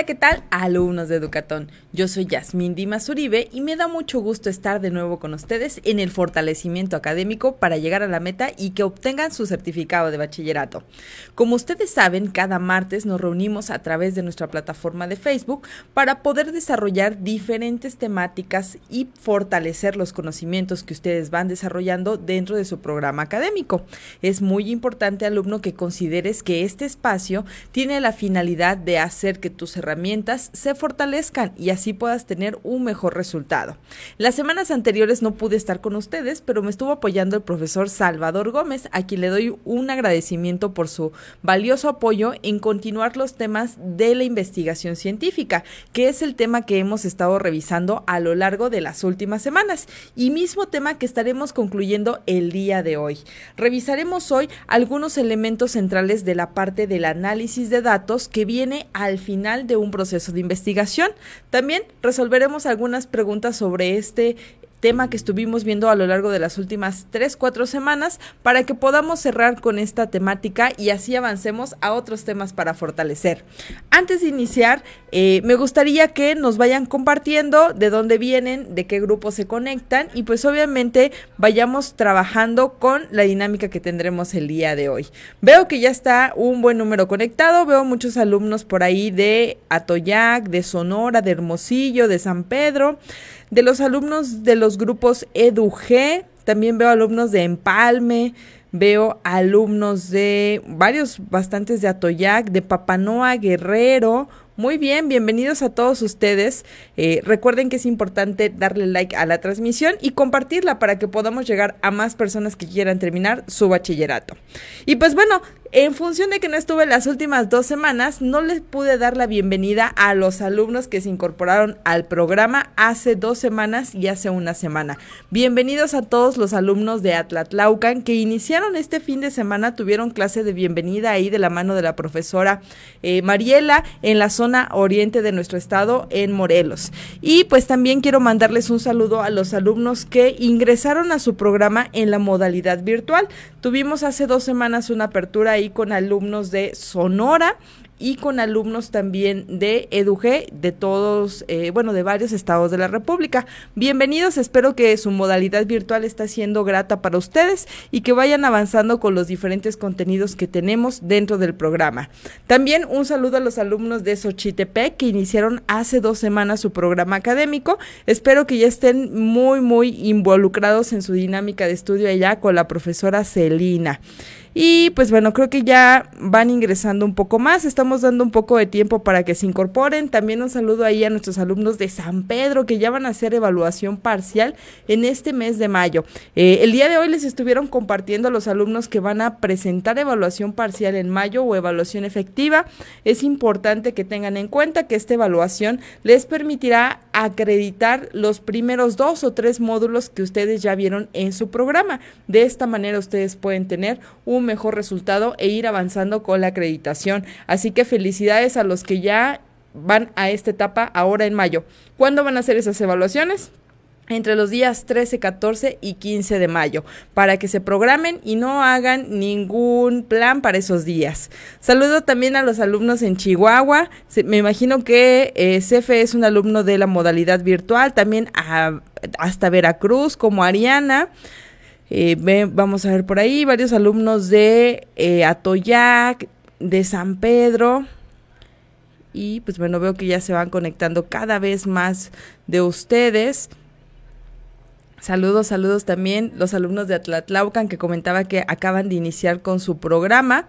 Hola, ¿qué tal? Alumnos de Educatón. Yo soy Yasmín Dimas Uribe y me da mucho gusto estar de nuevo con ustedes en el fortalecimiento académico para llegar a la meta y que obtengan su certificado de bachillerato. Como ustedes saben, cada martes nos reunimos a través de nuestra plataforma de Facebook para poder desarrollar diferentes temáticas y fortalecer los conocimientos que ustedes van desarrollando dentro de su programa académico. Es muy importante, alumno, que consideres que este espacio tiene la finalidad de hacer que tus herramientas se fortalezcan y así puedas tener un mejor resultado. Las semanas anteriores no pude estar con ustedes, pero me estuvo apoyando el profesor Salvador Gómez, a quien le doy un agradecimiento por su valioso apoyo en continuar los temas de la investigación científica, que es el tema que hemos estado revisando a lo largo de las últimas semanas y mismo tema que estaremos concluyendo el día de hoy. Revisaremos hoy algunos elementos centrales de la parte del análisis de datos que viene al final de un proceso de investigación. También resolveremos algunas preguntas sobre este tema que estuvimos viendo a lo largo de las últimas 3, 4 semanas para que podamos cerrar con esta temática y así avancemos a otros temas para fortalecer. Antes de iniciar, eh, me gustaría que nos vayan compartiendo de dónde vienen, de qué grupos se conectan y pues obviamente vayamos trabajando con la dinámica que tendremos el día de hoy. Veo que ya está un buen número conectado, veo muchos alumnos por ahí de Atoyac, de Sonora, de Hermosillo, de San Pedro. De los alumnos de los grupos EduG, también veo alumnos de Empalme, veo alumnos de varios, bastantes de Atoyac, de Papanoa, Guerrero, muy bien, bienvenidos a todos ustedes. Eh, recuerden que es importante darle like a la transmisión y compartirla para que podamos llegar a más personas que quieran terminar su bachillerato. Y pues bueno, en función de que no estuve las últimas dos semanas, no les pude dar la bienvenida a los alumnos que se incorporaron al programa hace dos semanas y hace una semana. Bienvenidos a todos los alumnos de Atlatlaucan que iniciaron este fin de semana, tuvieron clase de bienvenida ahí de la mano de la profesora eh, Mariela en la zona oriente de nuestro estado en Morelos. Y pues también quiero mandarles un saludo a los alumnos que ingresaron a su programa en la modalidad virtual. Tuvimos hace dos semanas una apertura con alumnos de Sonora y con alumnos también de EDUG de todos, eh, bueno, de varios estados de la República. Bienvenidos, espero que su modalidad virtual está siendo grata para ustedes y que vayan avanzando con los diferentes contenidos que tenemos dentro del programa. También un saludo a los alumnos de Xochitepec que iniciaron hace dos semanas su programa académico. Espero que ya estén muy, muy involucrados en su dinámica de estudio allá con la profesora Celina. Y pues bueno, creo que ya van ingresando un poco más, estamos dando un poco de tiempo para que se incorporen. También un saludo ahí a nuestros alumnos de San Pedro que ya van a hacer evaluación parcial en este mes de mayo. Eh, el día de hoy les estuvieron compartiendo a los alumnos que van a presentar evaluación parcial en mayo o evaluación efectiva. Es importante que tengan en cuenta que esta evaluación les permitirá acreditar los primeros dos o tres módulos que ustedes ya vieron en su programa. De esta manera ustedes pueden tener un mejor resultado e ir avanzando con la acreditación. Así que felicidades a los que ya van a esta etapa ahora en mayo. ¿Cuándo van a hacer esas evaluaciones? entre los días 13, 14 y 15 de mayo, para que se programen y no hagan ningún plan para esos días. Saludo también a los alumnos en Chihuahua. me imagino que eh, Cefe es un alumno de la modalidad virtual, también hasta Veracruz, como Ariana. Eh, vamos a ver por ahí varios alumnos de eh, Atoyac, de San Pedro. Y pues bueno, veo que ya se van conectando cada vez más de ustedes. Saludos, saludos también los alumnos de Atlatlaucan que comentaba que acaban de iniciar con su programa.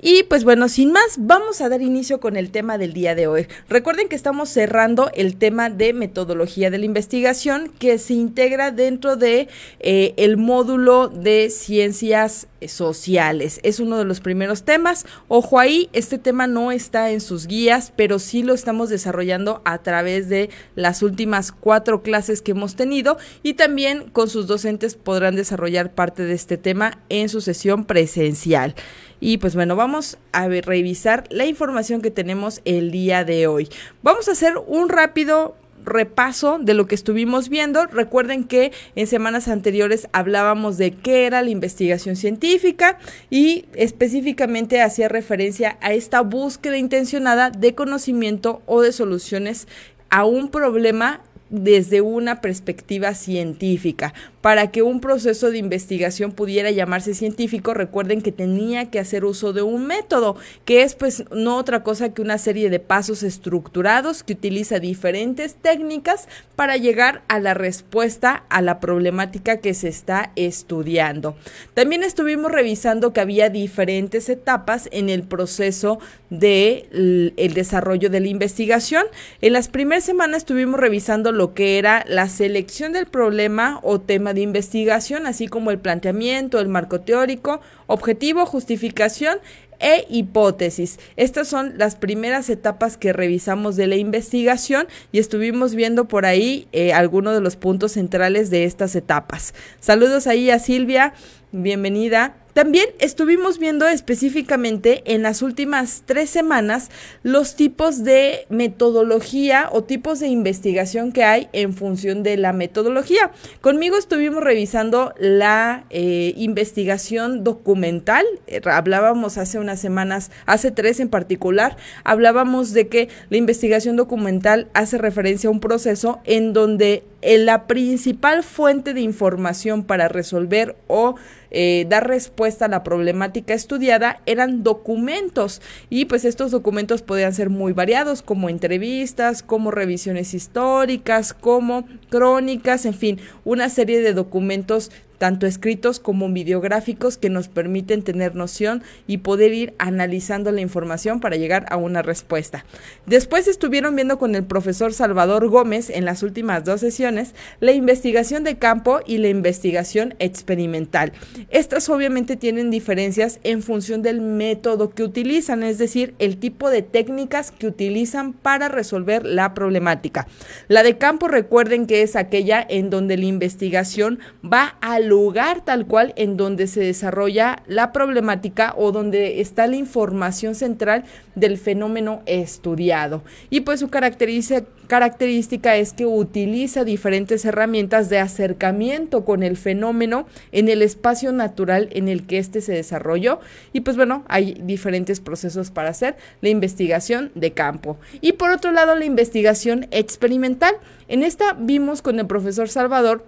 Y pues bueno, sin más, vamos a dar inicio con el tema del día de hoy. Recuerden que estamos cerrando el tema de metodología de la investigación que se integra dentro de eh, el módulo de ciencias sociales. Es uno de los primeros temas. Ojo ahí, este tema no está en sus guías, pero sí lo estamos desarrollando a través de las últimas cuatro clases que hemos tenido y también con sus docentes podrán desarrollar parte de este tema en su sesión presencial. Y pues bueno, vamos a revisar la información que tenemos el día de hoy. Vamos a hacer un rápido repaso de lo que estuvimos viendo. Recuerden que en semanas anteriores hablábamos de qué era la investigación científica y específicamente hacía referencia a esta búsqueda intencionada de conocimiento o de soluciones a un problema desde una perspectiva científica. Para que un proceso de investigación pudiera llamarse científico, recuerden que tenía que hacer uso de un método, que es pues no otra cosa que una serie de pasos estructurados que utiliza diferentes técnicas para llegar a la respuesta a la problemática que se está estudiando. También estuvimos revisando que había diferentes etapas en el proceso de el desarrollo de la investigación. En las primeras semanas estuvimos revisando lo que era la selección del problema o tema de investigación, así como el planteamiento, el marco teórico, objetivo, justificación e hipótesis. Estas son las primeras etapas que revisamos de la investigación y estuvimos viendo por ahí eh, algunos de los puntos centrales de estas etapas. Saludos ahí a Silvia, bienvenida. También estuvimos viendo específicamente en las últimas tres semanas los tipos de metodología o tipos de investigación que hay en función de la metodología. Conmigo estuvimos revisando la eh, investigación documental. Eh, hablábamos hace unas semanas, hace tres en particular, hablábamos de que la investigación documental hace referencia a un proceso en donde la principal fuente de información para resolver o eh, dar respuesta a la problemática estudiada eran documentos. Y pues estos documentos podían ser muy variados como entrevistas, como revisiones históricas, como crónicas, en fin, una serie de documentos tanto escritos como videográficos que nos permiten tener noción y poder ir analizando la información para llegar a una respuesta. Después estuvieron viendo con el profesor Salvador Gómez en las últimas dos sesiones la investigación de campo y la investigación experimental. Estas obviamente tienen diferencias en función del método que utilizan, es decir, el tipo de técnicas que utilizan para resolver la problemática. La de campo recuerden que es aquella en donde la investigación va lugar tal cual en donde se desarrolla la problemática o donde está la información central del fenómeno estudiado. Y pues su característica es que utiliza diferentes herramientas de acercamiento con el fenómeno en el espacio natural en el que éste se desarrolló. Y pues bueno, hay diferentes procesos para hacer la investigación de campo. Y por otro lado, la investigación experimental. En esta vimos con el profesor Salvador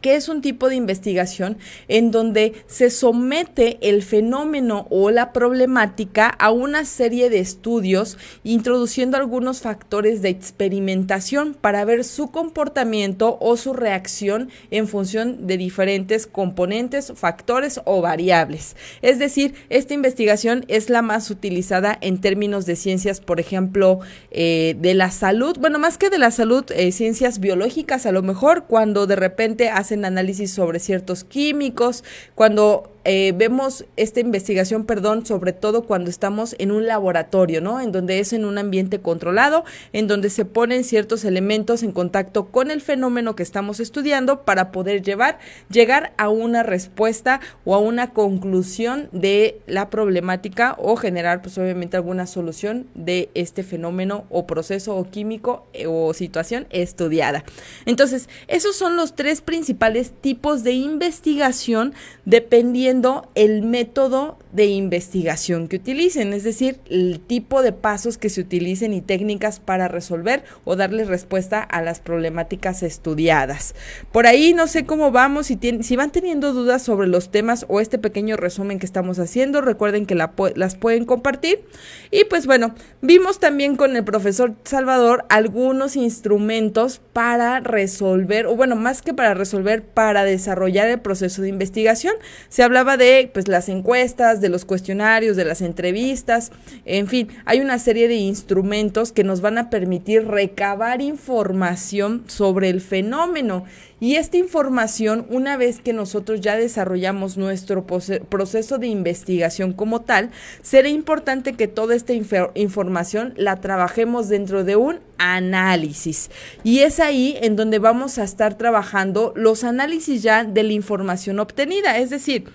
que es un tipo de investigación en donde se somete el fenómeno o la problemática a una serie de estudios introduciendo algunos factores de experimentación para ver su comportamiento o su reacción en función de diferentes componentes, factores o variables. Es decir, esta investigación es la más utilizada en términos de ciencias, por ejemplo, eh, de la salud, bueno, más que de la salud, eh, ciencias biológicas a lo mejor, cuando de repente hacen análisis sobre ciertos químicos, cuando eh, vemos esta investigación, perdón, sobre todo cuando estamos en un laboratorio, ¿no? En donde es en un ambiente controlado, en donde se ponen ciertos elementos en contacto con el fenómeno que estamos estudiando para poder llevar, llegar a una respuesta o a una conclusión de la problemática o generar, pues obviamente, alguna solución de este fenómeno o proceso o químico eh, o situación estudiada. Entonces, esos son los tres principales tipos de investigación dependiendo el método de investigación que utilicen, es decir, el tipo de pasos que se utilicen y técnicas para resolver o darle respuesta a las problemáticas estudiadas. Por ahí no sé cómo vamos, si, si van teniendo dudas sobre los temas o este pequeño resumen que estamos haciendo, recuerden que las pueden compartir. Y pues bueno, vimos también con el profesor Salvador algunos instrumentos para resolver, o bueno, más que para resolver, para desarrollar el proceso de investigación. Se habla de pues las encuestas, de los cuestionarios, de las entrevistas, en fin, hay una serie de instrumentos que nos van a permitir recabar información sobre el fenómeno y esta información, una vez que nosotros ya desarrollamos nuestro proceso de investigación como tal, será importante que toda esta información la trabajemos dentro de un análisis. Y es ahí en donde vamos a estar trabajando los análisis ya de la información obtenida. Es decir,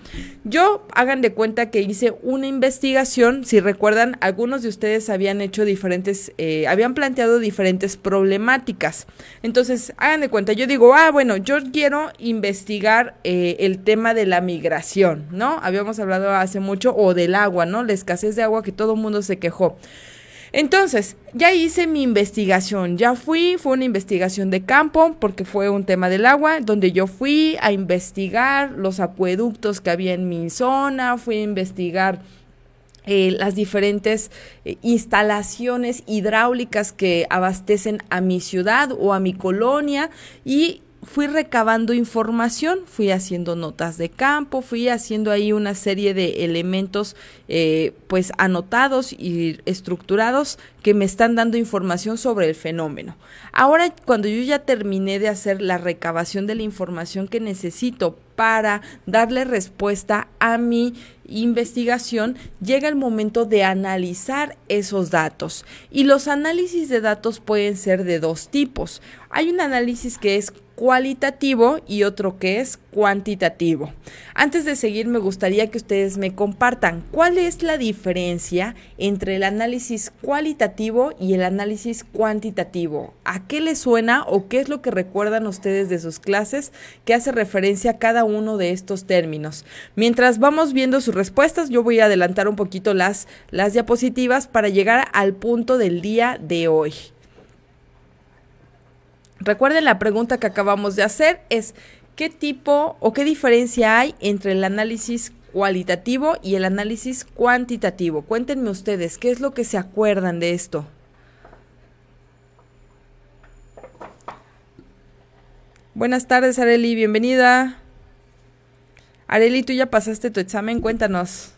Yo hagan de cuenta que hice una investigación, si recuerdan, algunos de ustedes habían hecho diferentes, eh, habían planteado diferentes problemáticas. Entonces, hagan de cuenta, yo digo, ah, bueno, yo quiero investigar eh, el tema de la migración, ¿no? Habíamos hablado hace mucho, o del agua, ¿no? La escasez de agua que todo el mundo se quejó. Entonces, ya hice mi investigación, ya fui, fue una investigación de campo porque fue un tema del agua, donde yo fui a investigar los acueductos que había en mi zona, fui a investigar eh, las diferentes eh, instalaciones hidráulicas que abastecen a mi ciudad o a mi colonia y fui recabando información, fui haciendo notas de campo, fui haciendo ahí una serie de elementos eh, pues anotados y estructurados que me están dando información sobre el fenómeno. Ahora cuando yo ya terminé de hacer la recabación de la información que necesito para darle respuesta a mi investigación, llega el momento de analizar esos datos. Y los análisis de datos pueden ser de dos tipos. Hay un análisis que es cualitativo y otro que es cuantitativo. Antes de seguir, me gustaría que ustedes me compartan cuál es la diferencia entre el análisis cualitativo y el análisis cuantitativo. ¿A qué les suena o qué es lo que recuerdan ustedes de sus clases que hace referencia a cada uno de estos términos? Mientras vamos viendo sus respuestas, yo voy a adelantar un poquito las, las diapositivas para llegar al punto del día de hoy. Recuerden la pregunta que acabamos de hacer es ¿qué tipo o qué diferencia hay entre el análisis cualitativo y el análisis cuantitativo? Cuéntenme ustedes, ¿qué es lo que se acuerdan de esto? Buenas tardes, Areli, bienvenida. Areli, tú ya pasaste tu examen, cuéntanos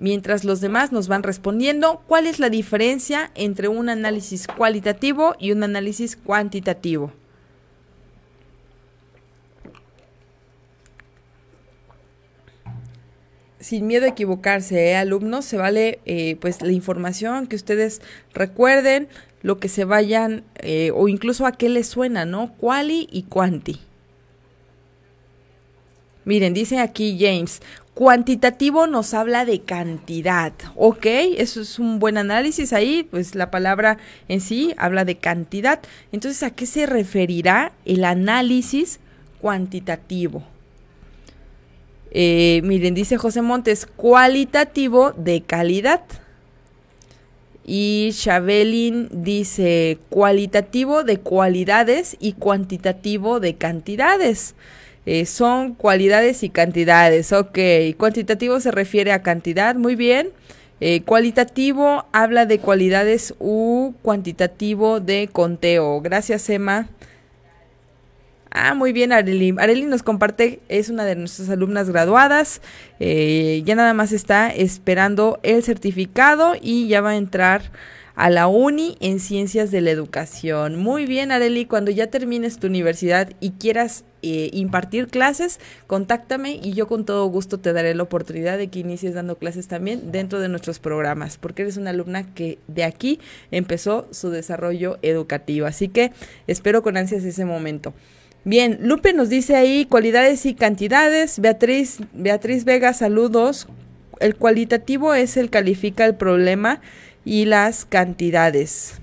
mientras los demás nos van respondiendo cuál es la diferencia entre un análisis cualitativo y un análisis cuantitativo. sin miedo a equivocarse, ¿eh, alumnos, se vale eh, pues la información que ustedes recuerden, lo que se vayan eh, o incluso a qué les suena, ¿no? Quali y quanti. Miren, dice aquí James, Cuantitativo nos habla de cantidad, ¿ok? Eso es un buen análisis ahí, pues la palabra en sí habla de cantidad. Entonces, ¿a qué se referirá el análisis cuantitativo? Eh, miren, dice José Montes, cualitativo de calidad. Y Chabelin dice cualitativo de cualidades y cuantitativo de cantidades. Eh, son cualidades y cantidades. Ok, cuantitativo se refiere a cantidad, muy bien. Eh, cualitativo habla de cualidades u cuantitativo de conteo. Gracias, Emma. Ah, muy bien, Arely. Arely nos comparte, es una de nuestras alumnas graduadas. Eh, ya nada más está esperando el certificado y ya va a entrar a la uni en ciencias de la educación. Muy bien, Areli, cuando ya termines tu universidad y quieras eh, impartir clases, contáctame y yo con todo gusto te daré la oportunidad de que inicies dando clases también dentro de nuestros programas, porque eres una alumna que de aquí empezó su desarrollo educativo. Así que espero con ansias ese momento. Bien, Lupe nos dice ahí cualidades y cantidades. Beatriz, Beatriz Vega, saludos. El cualitativo es el califica el problema y las cantidades.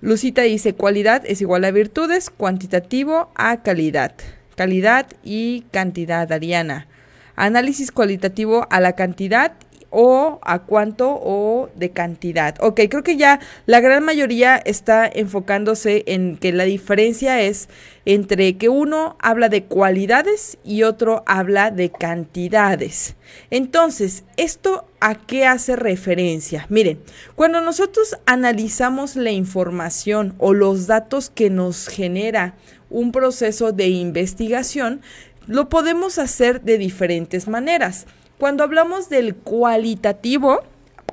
Lucita dice cualidad es igual a virtudes, cuantitativo a calidad. Calidad y cantidad, Ariana. Análisis cualitativo a la cantidad o a cuánto o de cantidad. Ok, creo que ya la gran mayoría está enfocándose en que la diferencia es entre que uno habla de cualidades y otro habla de cantidades. Entonces, ¿esto a qué hace referencia? Miren, cuando nosotros analizamos la información o los datos que nos genera un proceso de investigación, lo podemos hacer de diferentes maneras. Cuando hablamos del cualitativo,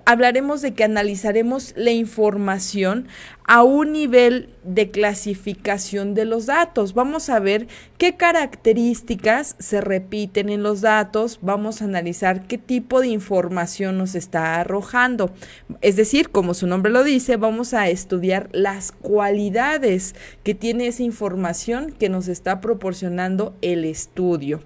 hablaremos de que analizaremos la información a un nivel de clasificación de los datos. Vamos a ver qué características se repiten en los datos, vamos a analizar qué tipo de información nos está arrojando. Es decir, como su nombre lo dice, vamos a estudiar las cualidades que tiene esa información que nos está proporcionando el estudio.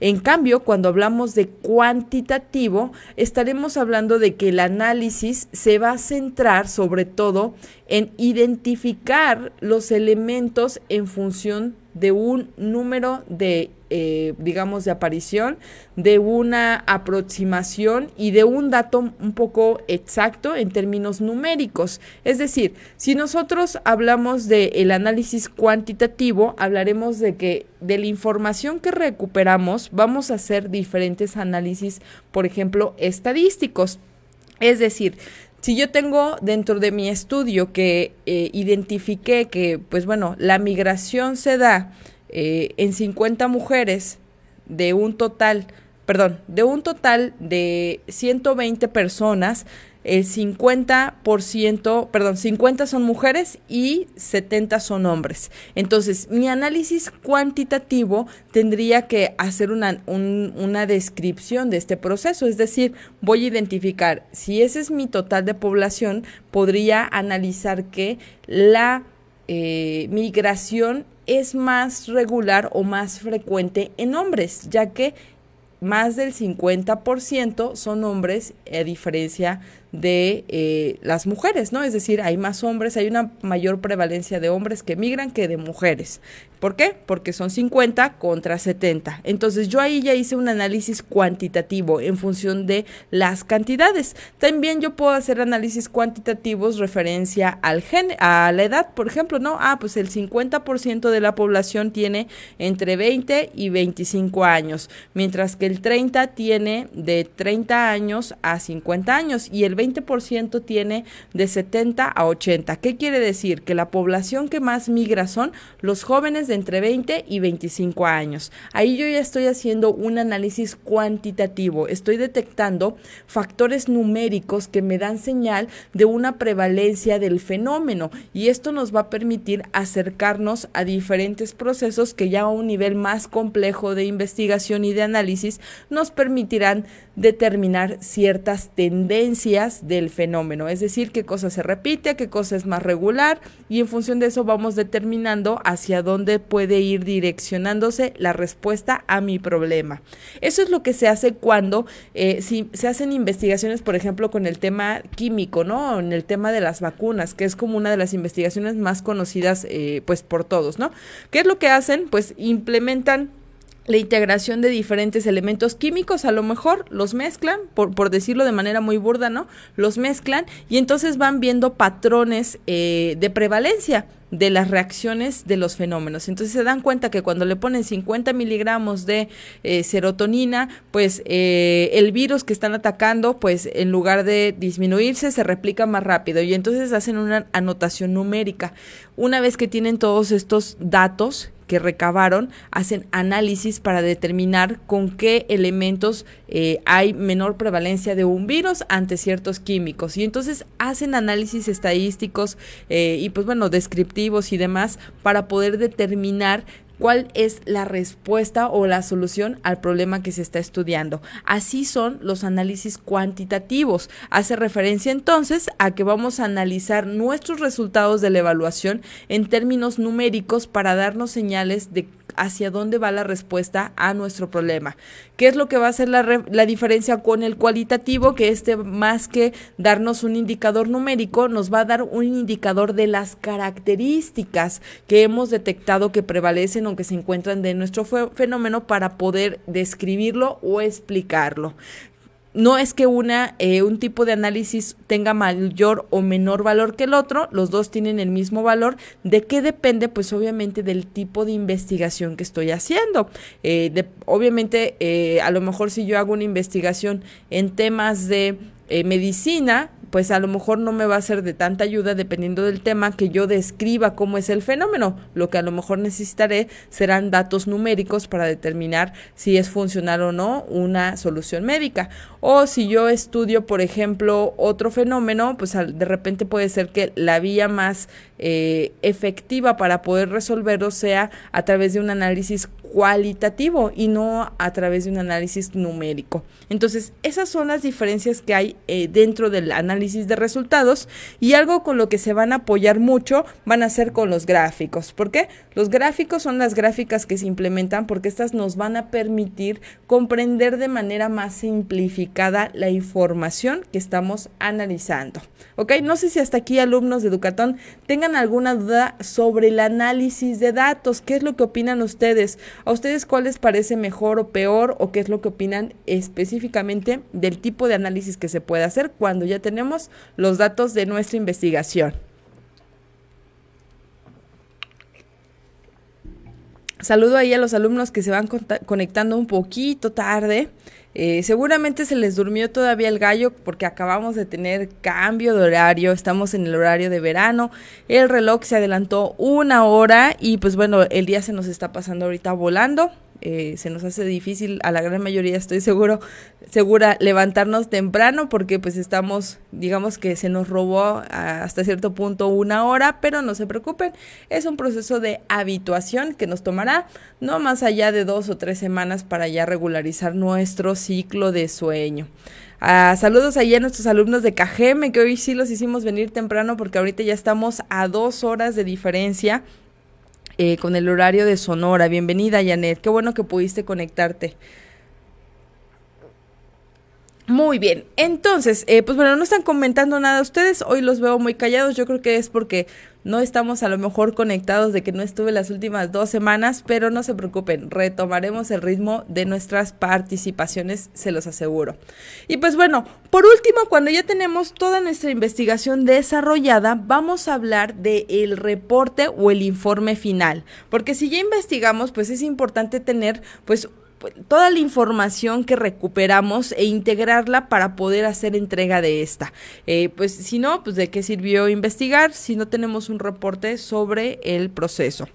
En cambio, cuando hablamos de cuantitativo, estaremos hablando de que el análisis se va a centrar sobre todo en identificar los elementos en función de un número de, eh, digamos, de aparición, de una aproximación y de un dato un poco exacto en términos numéricos. Es decir, si nosotros hablamos del análisis cuantitativo, hablaremos de que de la información que recuperamos vamos a hacer diferentes análisis, por ejemplo, estadísticos. Es decir, si yo tengo dentro de mi estudio que eh, identifiqué que, pues bueno, la migración se da eh, en 50 mujeres de un total, perdón, de un total de 120 personas, el 50%, perdón, 50 son mujeres y 70 son hombres. Entonces, mi análisis cuantitativo tendría que hacer una, una descripción de este proceso, es decir, voy a identificar si ese es mi total de población, podría analizar que la eh, migración es más regular o más frecuente en hombres, ya que más del 50% son hombres, a diferencia de eh, las mujeres, ¿no? Es decir, hay más hombres, hay una mayor prevalencia de hombres que migran que de mujeres. ¿Por qué? Porque son 50 contra 70. Entonces yo ahí ya hice un análisis cuantitativo en función de las cantidades. También yo puedo hacer análisis cuantitativos referencia al gen a la edad, por ejemplo, ¿no? Ah, pues el 50% de la población tiene entre 20 y 25 años, mientras que el 30 tiene de 30 años a 50 años y el 20% tiene de 70 a 80. ¿Qué quiere decir? Que la población que más migra son los jóvenes de entre 20 y 25 años. Ahí yo ya estoy haciendo un análisis cuantitativo, estoy detectando factores numéricos que me dan señal de una prevalencia del fenómeno y esto nos va a permitir acercarnos a diferentes procesos que ya a un nivel más complejo de investigación y de análisis nos permitirán determinar ciertas tendencias del fenómeno, es decir, qué cosa se repite, qué cosa es más regular y en función de eso vamos determinando hacia dónde puede ir direccionándose la respuesta a mi problema. Eso es lo que se hace cuando eh, si se hacen investigaciones, por ejemplo, con el tema químico, ¿no? En el tema de las vacunas, que es como una de las investigaciones más conocidas, eh, pues, por todos, ¿no? ¿Qué es lo que hacen? Pues implementan la integración de diferentes elementos químicos, a lo mejor los mezclan, por, por decirlo de manera muy burda, ¿no? Los mezclan y entonces van viendo patrones eh, de prevalencia de las reacciones de los fenómenos. Entonces se dan cuenta que cuando le ponen 50 miligramos de eh, serotonina, pues eh, el virus que están atacando, pues en lugar de disminuirse, se replica más rápido y entonces hacen una anotación numérica. Una vez que tienen todos estos datos, que recabaron hacen análisis para determinar con qué elementos eh, hay menor prevalencia de un virus ante ciertos químicos. Y entonces hacen análisis estadísticos eh, y pues bueno, descriptivos y demás para poder determinar cuál es la respuesta o la solución al problema que se está estudiando. Así son los análisis cuantitativos. Hace referencia entonces a que vamos a analizar nuestros resultados de la evaluación en términos numéricos para darnos señales de hacia dónde va la respuesta a nuestro problema. ¿Qué es lo que va a hacer la, la, diferencia con el cualitativo? Que este, más que darnos un indicador numérico, nos va a dar un indicador de las características que hemos detectado que prevalecen o que se encuentran de nuestro fenómeno para poder describirlo o explicarlo no es que una, eh, un tipo de análisis tenga mayor o menor valor que el otro, los dos tienen el mismo valor. ¿De qué depende? Pues obviamente del tipo de investigación que estoy haciendo. Eh, obviamente, eh, a lo mejor si yo hago una investigación en temas de medicina, pues a lo mejor no me va a ser de tanta ayuda dependiendo del tema que yo describa cómo es el fenómeno. Lo que a lo mejor necesitaré serán datos numéricos para determinar si es funcional o no una solución médica. O si yo estudio, por ejemplo, otro fenómeno, pues de repente puede ser que la vía más eh, efectiva para poder resolverlo sea a través de un análisis cualitativo y no a través de un análisis numérico. Entonces, esas son las diferencias que hay eh, dentro del análisis de resultados y algo con lo que se van a apoyar mucho van a ser con los gráficos. ¿Por qué? Los gráficos son las gráficas que se implementan porque estas nos van a permitir comprender de manera más simplificada la información que estamos analizando. ¿Ok? No sé si hasta aquí alumnos de Educatón tengan alguna duda sobre el análisis de datos. ¿Qué es lo que opinan ustedes? ¿A ustedes cuál les parece mejor o peor o qué es lo que opinan específicamente del tipo de análisis que se puede hacer cuando ya tenemos los datos de nuestra investigación? Saludo ahí a los alumnos que se van conectando un poquito tarde. Eh, seguramente se les durmió todavía el gallo porque acabamos de tener cambio de horario, estamos en el horario de verano, el reloj se adelantó una hora y pues bueno, el día se nos está pasando ahorita volando. Eh, se nos hace difícil a la gran mayoría, estoy seguro, segura, levantarnos temprano porque pues estamos, digamos que se nos robó hasta cierto punto una hora, pero no se preocupen, es un proceso de habituación que nos tomará no más allá de dos o tres semanas para ya regularizar nuestro ciclo de sueño. Ah, saludos ahí a nuestros alumnos de Cajeme, que hoy sí los hicimos venir temprano porque ahorita ya estamos a dos horas de diferencia eh, con el horario de Sonora. Bienvenida, Janet. Qué bueno que pudiste conectarte. Muy bien, entonces, eh, pues bueno, no están comentando nada ustedes, hoy los veo muy callados, yo creo que es porque no estamos a lo mejor conectados de que no estuve las últimas dos semanas, pero no se preocupen, retomaremos el ritmo de nuestras participaciones, se los aseguro. Y pues bueno, por último, cuando ya tenemos toda nuestra investigación desarrollada, vamos a hablar del el reporte o el informe final, porque si ya investigamos, pues es importante tener pues, toda la información que recuperamos e integrarla para poder hacer entrega de esta. Eh, pues si no, pues de qué sirvió investigar si no tenemos un reporte sobre el proceso.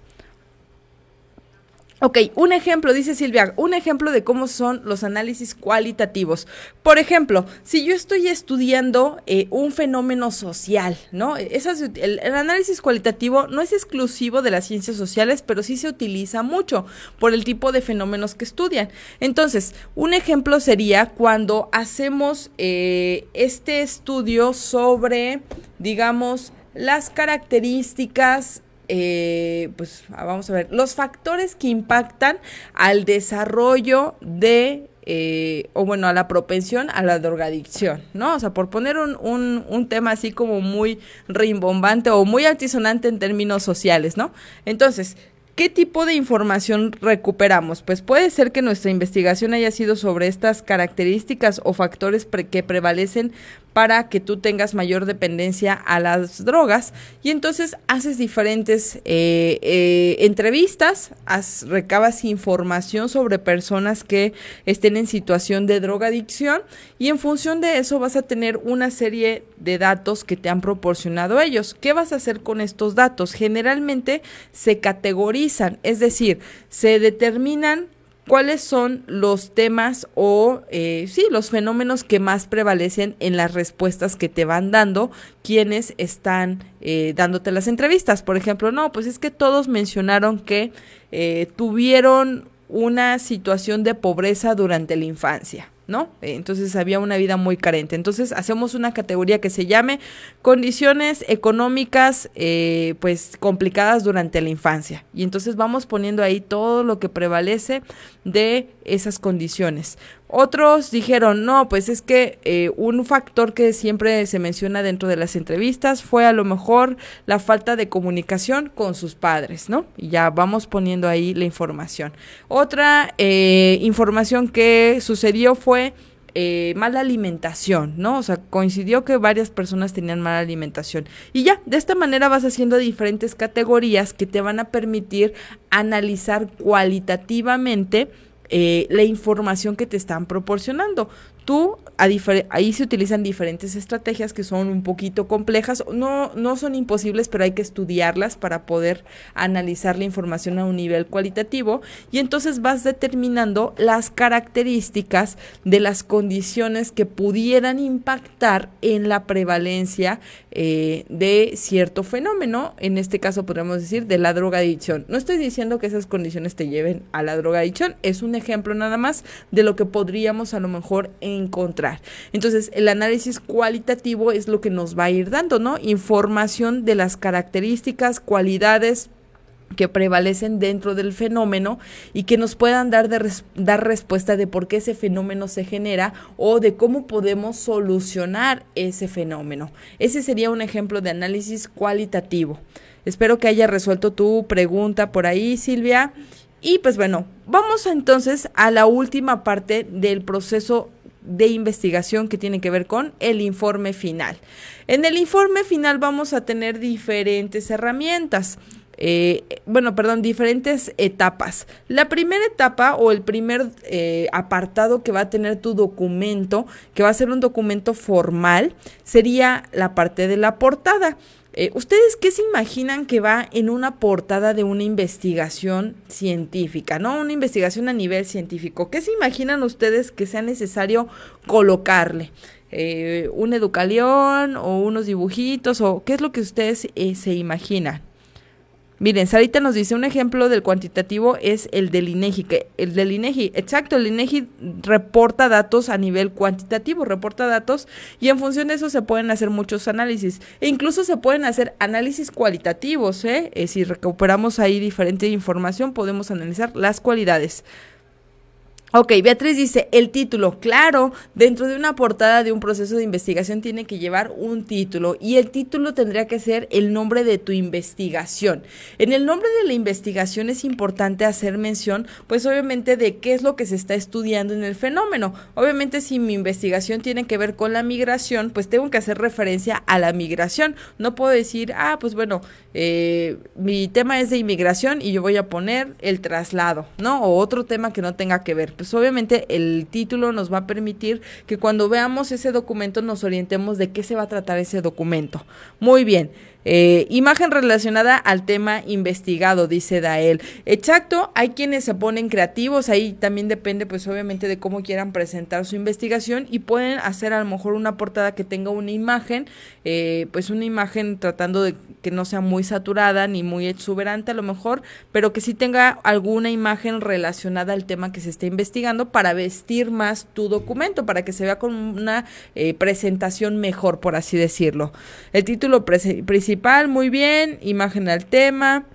Ok, un ejemplo, dice Silvia, un ejemplo de cómo son los análisis cualitativos. Por ejemplo, si yo estoy estudiando eh, un fenómeno social, ¿no? el, análisis cualitativo no es exclusivo de las ciencias sociales, pero sí se utiliza mucho por el tipo de fenómenos que estudian. Entonces, un ejemplo sería cuando hacemos eh, este estudio sobre, digamos, las características eh, pues ah, vamos a ver, los factores que impactan al desarrollo de eh, o bueno, a la propensión a la drogadicción, ¿no? O sea, por poner un, un, un, tema así como muy rimbombante o muy altisonante en términos sociales, ¿no? Entonces, ¿Qué tipo de información recuperamos? Pues puede ser que nuestra investigación haya sido sobre estas características o factores que prevalecen para que tú tengas mayor dependencia a las drogas y entonces haces diferentes eh, eh, entrevistas, recabas información sobre personas que estén en situación de drogadicción y en función de eso vas a tener una serie de datos que te han proporcionado ellos. ¿Qué vas a hacer con estos datos? Generalmente se categorizan, es decir, se determinan cuáles son los temas o, eh, sí, los fenómenos que más prevalecen en las respuestas que te van dando quienes están eh, dándote las entrevistas. Por ejemplo, no, pues es que todos mencionaron que eh, tuvieron una situación de pobreza durante la infancia. ¿No? Entonces había una vida muy carente. Entonces hacemos una categoría que se llame condiciones económicas eh, pues complicadas durante la infancia. Y entonces vamos poniendo ahí todo lo que prevalece de esas condiciones. Otros dijeron, no, pues es que eh, un factor que siempre se menciona dentro de las entrevistas fue a lo mejor la falta de comunicación con sus padres, ¿no? Y ya vamos poniendo ahí la información. Otra eh, información que sucedió fue eh, mala alimentación, ¿no? O sea, coincidió que varias personas tenían mala alimentación. Y ya, de esta manera vas haciendo diferentes categorías que te van a permitir analizar cualitativamente eh, la información que te están proporcionando. tú ahí se utilizan diferentes estrategias que son un poquito complejas, no, no son imposibles, pero hay que estudiarlas para poder analizar la información a un nivel cualitativo y entonces vas determinando las características de las condiciones que pudieran impactar en la prevalencia eh, de cierto fenómeno, en este caso podríamos decir de la drogadicción. No estoy diciendo que esas condiciones te lleven a la drogadicción, es un ejemplo nada más de lo que podríamos a lo mejor encontrar. Entonces, el análisis cualitativo es lo que nos va a ir dando, ¿no? Información de las características, cualidades, que prevalecen dentro del fenómeno y que nos puedan dar, dar respuesta de por qué ese fenómeno se genera o de cómo podemos solucionar ese fenómeno. Ese sería un ejemplo de análisis cualitativo. Espero que haya resuelto tu pregunta por ahí, Silvia. Y pues bueno, vamos entonces a la última parte del proceso de investigación que tiene que ver con el informe final. En el informe final vamos a tener diferentes herramientas. Eh, bueno, perdón, diferentes etapas. La primera etapa o el primer eh, apartado que va a tener tu documento, que va a ser un documento formal, sería la parte de la portada. Eh, ¿Ustedes qué se imaginan que va en una portada de una investigación científica, no? Una investigación a nivel científico. ¿Qué se imaginan ustedes que sea necesario colocarle? ¿Un educalión o unos dibujitos o qué es lo que ustedes se imaginan? Miren, Sarita nos dice un ejemplo del cuantitativo es el del INEGI, que el del INEGI, exacto, el INEGI reporta datos a nivel cuantitativo, reporta datos y en función de eso se pueden hacer muchos análisis e incluso se pueden hacer análisis cualitativos, ¿eh? eh si recuperamos ahí diferente información podemos analizar las cualidades. Ok, Beatriz dice, el título, claro, dentro de una portada de un proceso de investigación tiene que llevar un título y el título tendría que ser el nombre de tu investigación. En el nombre de la investigación es importante hacer mención, pues obviamente, de qué es lo que se está estudiando en el fenómeno. Obviamente, si mi investigación tiene que ver con la migración, pues tengo que hacer referencia a la migración. No puedo decir, ah, pues bueno, eh, mi tema es de inmigración y yo voy a poner el traslado, ¿no? O otro tema que no tenga que ver pues obviamente el título nos va a permitir que cuando veamos ese documento nos orientemos de qué se va a tratar ese documento. Muy bien. Eh, imagen relacionada al tema investigado, dice Dael. Exacto, hay quienes se ponen creativos, ahí también depende pues obviamente de cómo quieran presentar su investigación y pueden hacer a lo mejor una portada que tenga una imagen, eh, pues una imagen tratando de que no sea muy saturada ni muy exuberante a lo mejor, pero que sí tenga alguna imagen relacionada al tema que se está investigando para vestir más tu documento, para que se vea con una eh, presentación mejor, por así decirlo. El título principal muy bien, imagen al tema.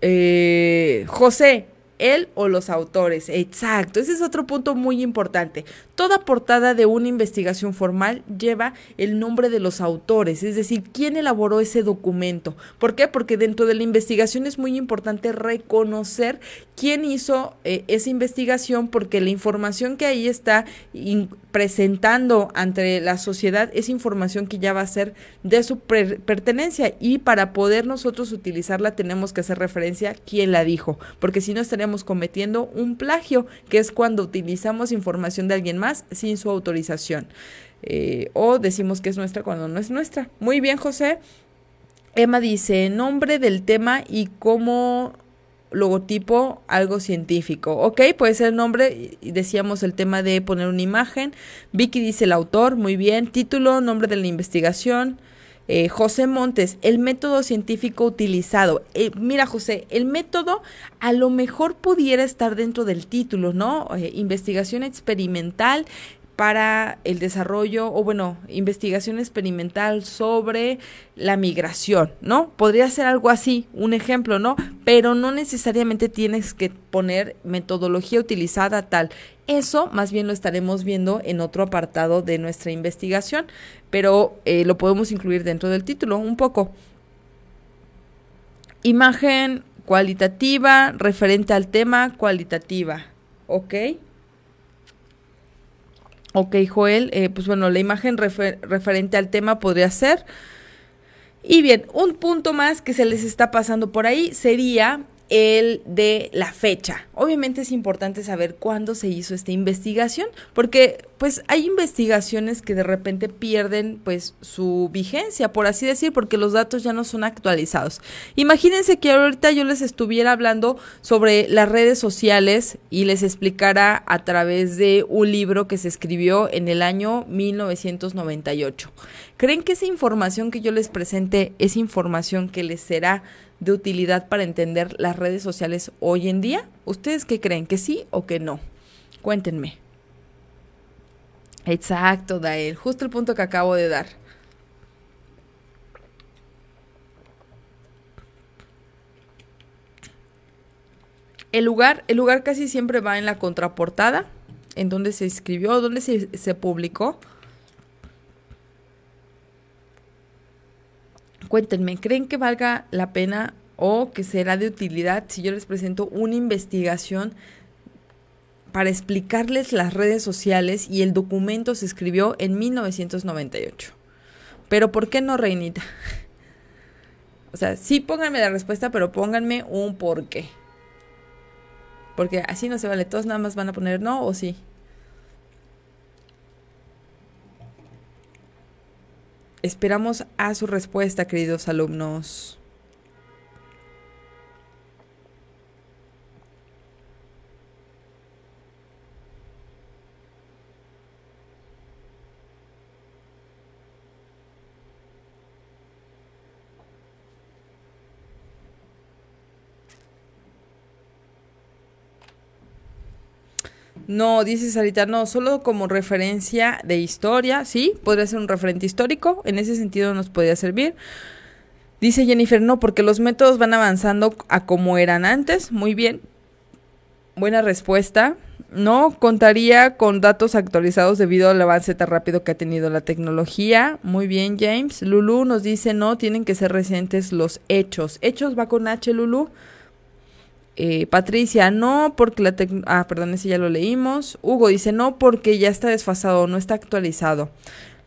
Eh, José, él o los autores. Exacto, ese es otro punto muy importante. Toda portada de una investigación formal lleva el nombre de los autores, es decir, quién elaboró ese documento. ¿Por qué? Porque dentro de la investigación es muy importante reconocer quién hizo eh, esa investigación, porque la información que ahí está presentando ante la sociedad es información que ya va a ser de su pertenencia y para poder nosotros utilizarla tenemos que hacer referencia a quién la dijo, porque si no estaríamos cometiendo un plagio, que es cuando utilizamos información de alguien más sin su autorización. Eh, o decimos que es nuestra cuando no es nuestra. Muy bien, José. Emma dice, nombre del tema y cómo logotipo algo científico. Ok, puede ser el nombre, decíamos el tema de poner una imagen. Vicky dice el autor, muy bien. Título, nombre de la investigación. Eh, José Montes, el método científico utilizado. Eh, mira, José, el método a lo mejor pudiera estar dentro del título, ¿no? Eh, investigación experimental para el desarrollo o bueno, investigación experimental sobre la migración, ¿no? Podría ser algo así, un ejemplo, ¿no? Pero no necesariamente tienes que poner metodología utilizada tal. Eso más bien lo estaremos viendo en otro apartado de nuestra investigación, pero eh, lo podemos incluir dentro del título un poco. Imagen cualitativa referente al tema cualitativa, ¿ok? Ok, Joel, eh, pues bueno, la imagen referente al tema podría ser. Y bien, un punto más que se les está pasando por ahí sería el de la fecha. Obviamente es importante saber cuándo se hizo esta investigación, porque pues hay investigaciones que de repente pierden pues su vigencia, por así decir, porque los datos ya no son actualizados. Imagínense que ahorita yo les estuviera hablando sobre las redes sociales y les explicara a través de un libro que se escribió en el año 1998. ¿Creen que esa información que yo les presente es información que les será de utilidad para entender las redes sociales hoy en día? ¿Ustedes qué creen? ¿Que sí o que no? Cuéntenme. Exacto, Dael. Justo el punto que acabo de dar. El lugar, el lugar casi siempre va en la contraportada, en donde se escribió, donde se, se publicó. Cuéntenme, ¿creen que valga la pena o que será de utilidad si yo les presento una investigación para explicarles las redes sociales y el documento se escribió en 1998? Pero ¿por qué no, Reinita? O sea, sí pónganme la respuesta, pero pónganme un por qué. Porque así no se vale. Todos nada más van a poner no o sí. Esperamos a su respuesta, queridos alumnos. No, dice Sarita, no, solo como referencia de historia, sí, podría ser un referente histórico, en ese sentido nos podría servir. Dice Jennifer, no, porque los métodos van avanzando a como eran antes, muy bien. Buena respuesta. No contaría con datos actualizados debido al avance tan rápido que ha tenido la tecnología. Muy bien, James. Lulu nos dice, no, tienen que ser recientes los hechos. Hechos va con H, Lulu. Eh, Patricia, no, porque la Ah, perdón, ese ya lo leímos. Hugo dice, no, porque ya está desfasado, no está actualizado.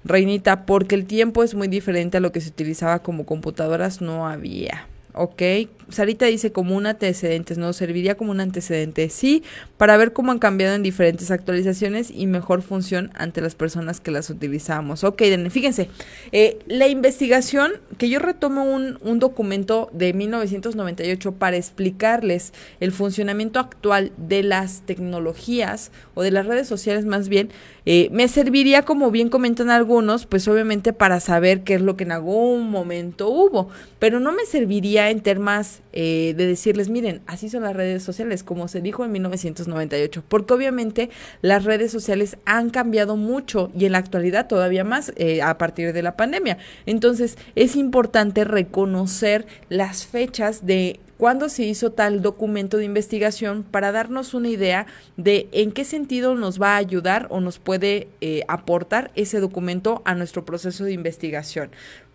Reinita, porque el tiempo es muy diferente a lo que se utilizaba como computadoras, no había. Ok, Sarita dice como un antecedente, ¿no? Serviría como un antecedente, sí, para ver cómo han cambiado en diferentes actualizaciones y mejor función ante las personas que las utilizamos. Ok, fíjense, eh, la investigación, que yo retomo un, un documento de 1998 para explicarles el funcionamiento actual de las tecnologías o de las redes sociales más bien, eh, me serviría, como bien comentan algunos, pues obviamente para saber qué es lo que en algún momento hubo, pero no me serviría en temas eh, de decirles, miren, así son las redes sociales, como se dijo en 1998, porque obviamente las redes sociales han cambiado mucho y en la actualidad todavía más eh, a partir de la pandemia. Entonces es importante reconocer las fechas de cuándo se hizo tal documento de investigación para darnos una idea de en qué sentido nos va a ayudar o nos puede eh, aportar ese documento a nuestro proceso de investigación.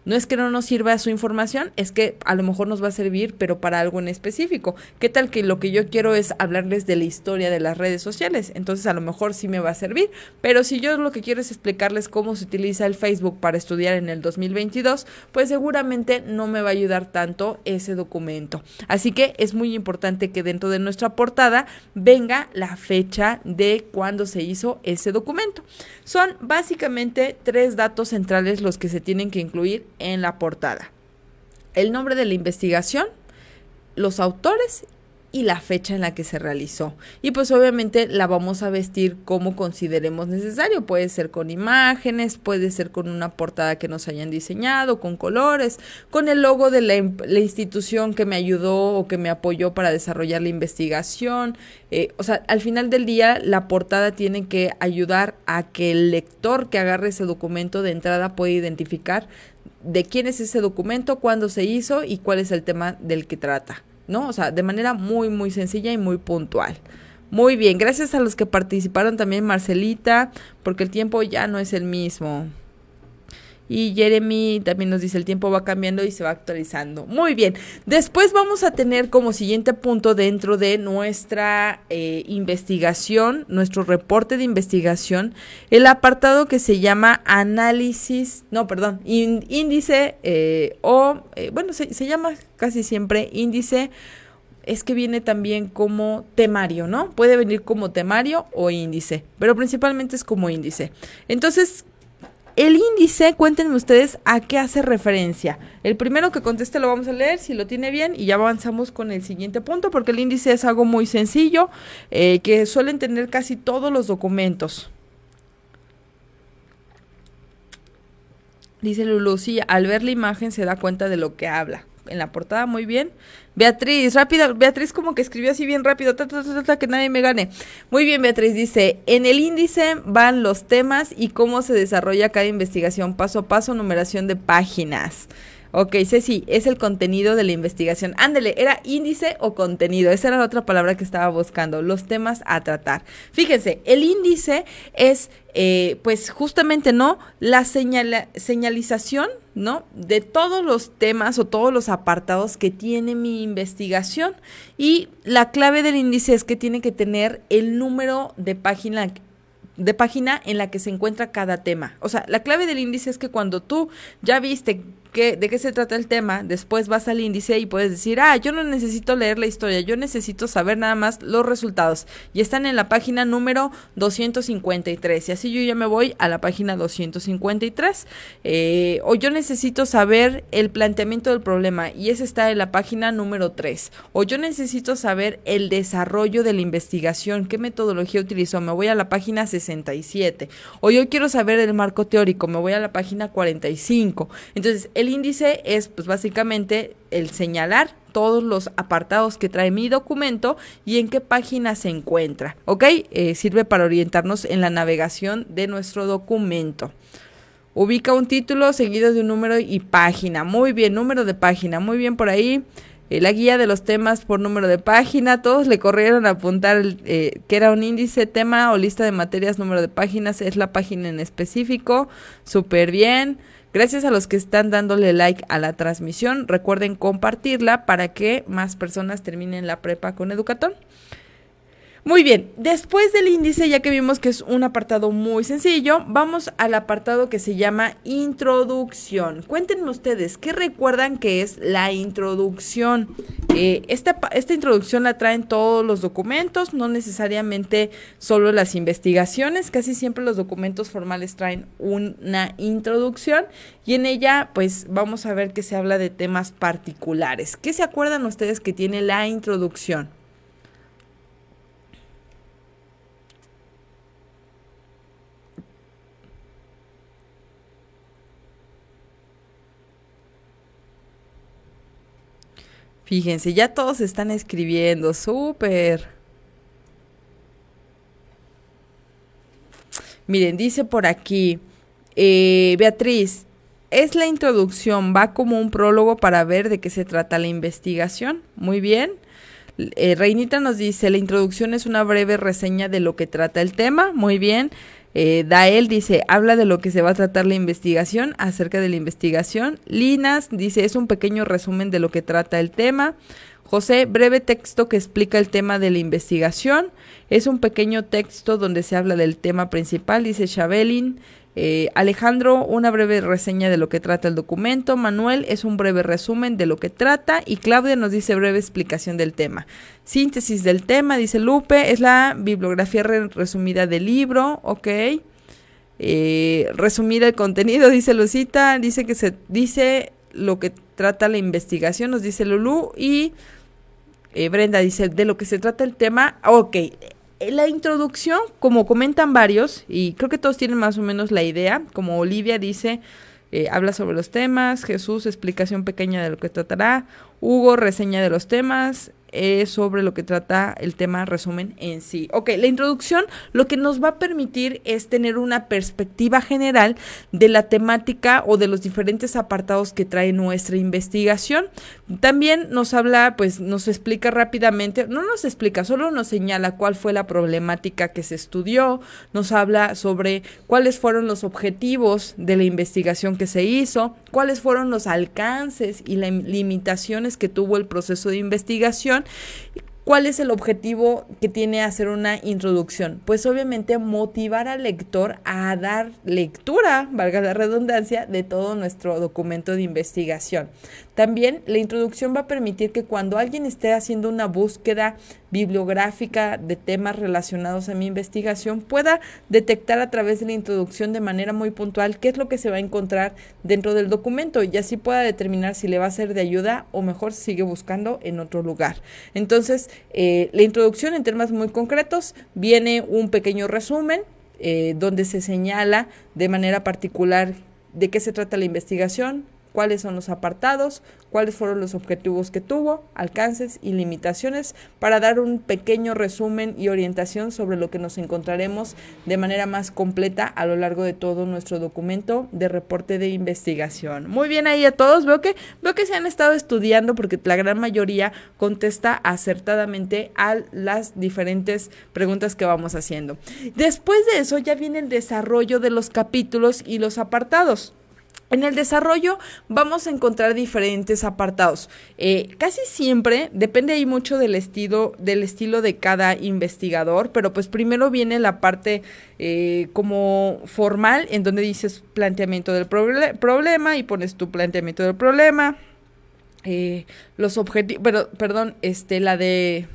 No es que no nos sirva su información, es que a lo mejor nos va a servir, pero para algo en específico. ¿Qué tal que lo que yo quiero es hablarles de la historia de las redes sociales? Entonces a lo mejor sí me va a servir, pero si yo lo que quiero es explicarles cómo se utiliza el Facebook para estudiar en el 2022, pues seguramente no me va a ayudar tanto ese documento. Así que es muy importante que dentro de nuestra portada venga la fecha de cuándo se hizo ese documento. Son básicamente tres datos centrales los que se tienen que incluir en la portada. El nombre de la investigación, los autores y la fecha en la que se realizó. Y pues obviamente la vamos a vestir como consideremos necesario. Puede ser con imágenes, puede ser con una portada que nos hayan diseñado, con colores, con el logo de la, institución que me ayudó o que me apoyó para desarrollar la investigación. Eh, o sea, al final del día la portada tiene que ayudar a que el lector que agarre ese documento de entrada pueda identificar de quién es ese documento, cuándo se hizo y cuál es el tema del que trata, ¿no? O sea, de manera muy, muy sencilla y muy puntual. Muy bien, gracias a los que participaron también, Marcelita, porque el tiempo ya no es el mismo. Y Jeremy también nos dice el tiempo va cambiando y se va actualizando. Muy bien. Después vamos a tener como siguiente punto dentro de nuestra eh, investigación, nuestro reporte de investigación, el apartado que se llama análisis, no, perdón, índice eh, o, eh, bueno, se, se llama casi siempre índice es que viene también como temario, ¿no? Puede venir como temario o índice, pero principalmente es como índice. Entonces, el índice, cuéntenme ustedes a qué hace referencia. El primero que conteste lo vamos a leer, si lo tiene bien, y ya avanzamos con el siguiente punto, porque el índice es algo muy sencillo eh, que suelen tener casi todos los documentos. Dice Lulu, sí, al ver la imagen se da cuenta de lo que habla. En la portada, muy bien. Beatriz, rápida, Beatriz como que escribió así bien rápido, que nadie me gane. Muy bien, Beatriz dice, en el índice van los temas y cómo se desarrolla cada investigación, paso a paso, numeración de páginas. Ok, Ceci, es el contenido de la investigación. Ándele, ¿era índice o contenido? Esa era la otra palabra que estaba buscando, los temas a tratar. Fíjense, el índice es, eh, pues justamente, ¿no? La señalización, ¿no? De todos los temas o todos los apartados que tiene mi investigación. Y la clave del índice es que tiene que tener el número de página de página en la que se encuentra cada tema. O sea, la clave del índice es que cuando tú ya viste de qué se trata el tema, después vas al índice y puedes decir, ah, yo no necesito leer la historia, yo necesito saber nada más los resultados. Y están en la página número 253. Y así yo ya me voy a la página 253. Eh, o yo necesito saber el planteamiento del problema y ese está en la página número 3. O yo necesito saber el desarrollo de la investigación, qué metodología utilizó, me voy a la página 67. O yo quiero saber el marco teórico, me voy a la página 45. Entonces, el índice es pues básicamente el señalar todos los apartados que trae mi documento y en qué página se encuentra, ¿ok? Eh, sirve para orientarnos en la navegación de nuestro documento. Ubica un título seguido de un número y página. Muy bien, número de página. Muy bien por ahí. Eh, la guía de los temas por número de página. Todos le corrieron a apuntar eh, que era un índice, tema o lista de materias, número de páginas. Es la página en específico. Súper bien. Gracias a los que están dándole like a la transmisión. Recuerden compartirla para que más personas terminen la prepa con Educatón. Muy bien, después del índice, ya que vimos que es un apartado muy sencillo, vamos al apartado que se llama introducción. Cuéntenme ustedes, ¿qué recuerdan que es la introducción? Eh, esta, esta introducción la traen todos los documentos, no necesariamente solo las investigaciones, casi siempre los documentos formales traen una introducción y en ella pues vamos a ver que se habla de temas particulares. ¿Qué se acuerdan ustedes que tiene la introducción? Fíjense, ya todos están escribiendo, súper. Miren, dice por aquí, eh, Beatriz, es la introducción, va como un prólogo para ver de qué se trata la investigación. Muy bien. Eh, Reinita nos dice, la introducción es una breve reseña de lo que trata el tema. Muy bien. Eh, Dael dice, habla de lo que se va a tratar la investigación, acerca de la investigación. Linas dice, es un pequeño resumen de lo que trata el tema. José, breve texto que explica el tema de la investigación. Es un pequeño texto donde se habla del tema principal, dice Chabelin. Eh, Alejandro, una breve reseña de lo que trata el documento. Manuel es un breve resumen de lo que trata. Y Claudia nos dice breve explicación del tema. Síntesis del tema, dice Lupe, es la bibliografía resumida del libro. Ok. Eh, resumir el contenido, dice Lucita. Dice que se dice lo que trata la investigación, nos dice Lulu. Y eh, Brenda dice de lo que se trata el tema. Ok la introducción, como comentan varios, y creo que todos tienen más o menos la idea, como Olivia dice, eh, habla sobre los temas, Jesús, explicación pequeña de lo que tratará, Hugo, reseña de los temas, es sobre lo que trata el tema resumen en sí. Ok, la introducción lo que nos va a permitir es tener una perspectiva general de la temática o de los diferentes apartados que trae nuestra investigación. También nos habla, pues nos explica rápidamente, no nos explica, solo nos señala cuál fue la problemática que se estudió, nos habla sobre cuáles fueron los objetivos de la investigación que se hizo, cuáles fueron los alcances y las limitaciones que tuvo el proceso de investigación ¿Cuál es el objetivo que tiene hacer una introducción? Pues obviamente motivar al lector a dar lectura, valga la redundancia, de todo nuestro documento de investigación. También la introducción va a permitir que cuando alguien esté haciendo una búsqueda bibliográfica de temas relacionados a mi investigación pueda detectar a través de la introducción de manera muy puntual qué es lo que se va a encontrar dentro del documento y así pueda determinar si le va a ser de ayuda o mejor sigue buscando en otro lugar. Entonces, eh, la introducción en temas muy concretos viene un pequeño resumen eh, donde se señala de manera particular de qué se trata la investigación, cuáles son los apartados, cuáles fueron los objetivos que tuvo, alcances y limitaciones, para dar un pequeño resumen y orientación sobre lo que nos encontraremos de manera más completa a lo largo de todo nuestro documento de reporte de investigación. Muy bien ahí a todos, veo que, veo que se han estado estudiando porque la gran mayoría contesta acertadamente a las diferentes preguntas que vamos haciendo. Después de eso ya viene el desarrollo de los capítulos y los apartados. En el desarrollo vamos a encontrar diferentes apartados. Eh, casi siempre depende ahí mucho del estilo, del estilo de cada investigador, pero pues primero viene la parte eh, como formal, en donde dices planteamiento del problema y pones tu planteamiento del problema. Eh, los objetivos, perdón, este, la de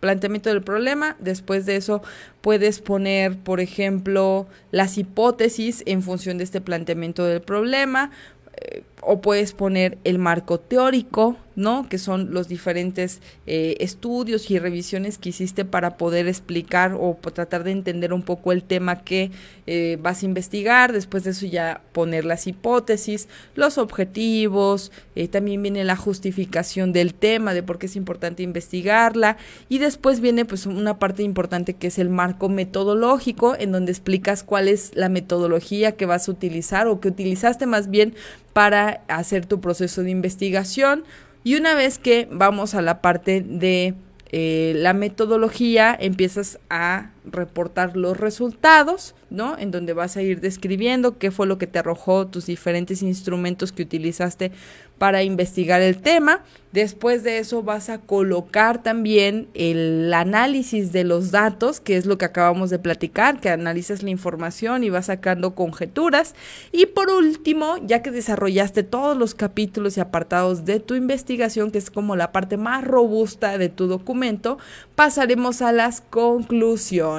planteamiento del problema. Después de eso puedes poner, por ejemplo, las hipótesis en función de este planteamiento del problema. Eh, o puedes poner el marco teórico, ¿no? Que son los diferentes eh, estudios y revisiones que hiciste para poder explicar o tratar de entender un poco el tema que eh, vas a investigar. Después de eso ya poner las hipótesis, los objetivos, eh, también viene la justificación del tema, de por qué es importante investigarla. Y después viene pues una parte importante que es el marco metodológico, en donde explicas cuál es la metodología que vas a utilizar o que utilizaste más bien para hacer tu proceso de investigación. Y una vez que vamos a la parte de eh, la metodología, empiezas a reportar los resultados, ¿no? En donde vas a ir describiendo qué fue lo que te arrojó tus diferentes instrumentos que utilizaste para investigar el tema. Después de eso vas a colocar también el análisis de los datos, que es lo que acabamos de platicar, que analizas la información y vas sacando conjeturas. Y por último, ya que desarrollaste todos los capítulos y apartados de tu investigación, que es como la parte más robusta de tu documento, pasaremos a las conclusiones.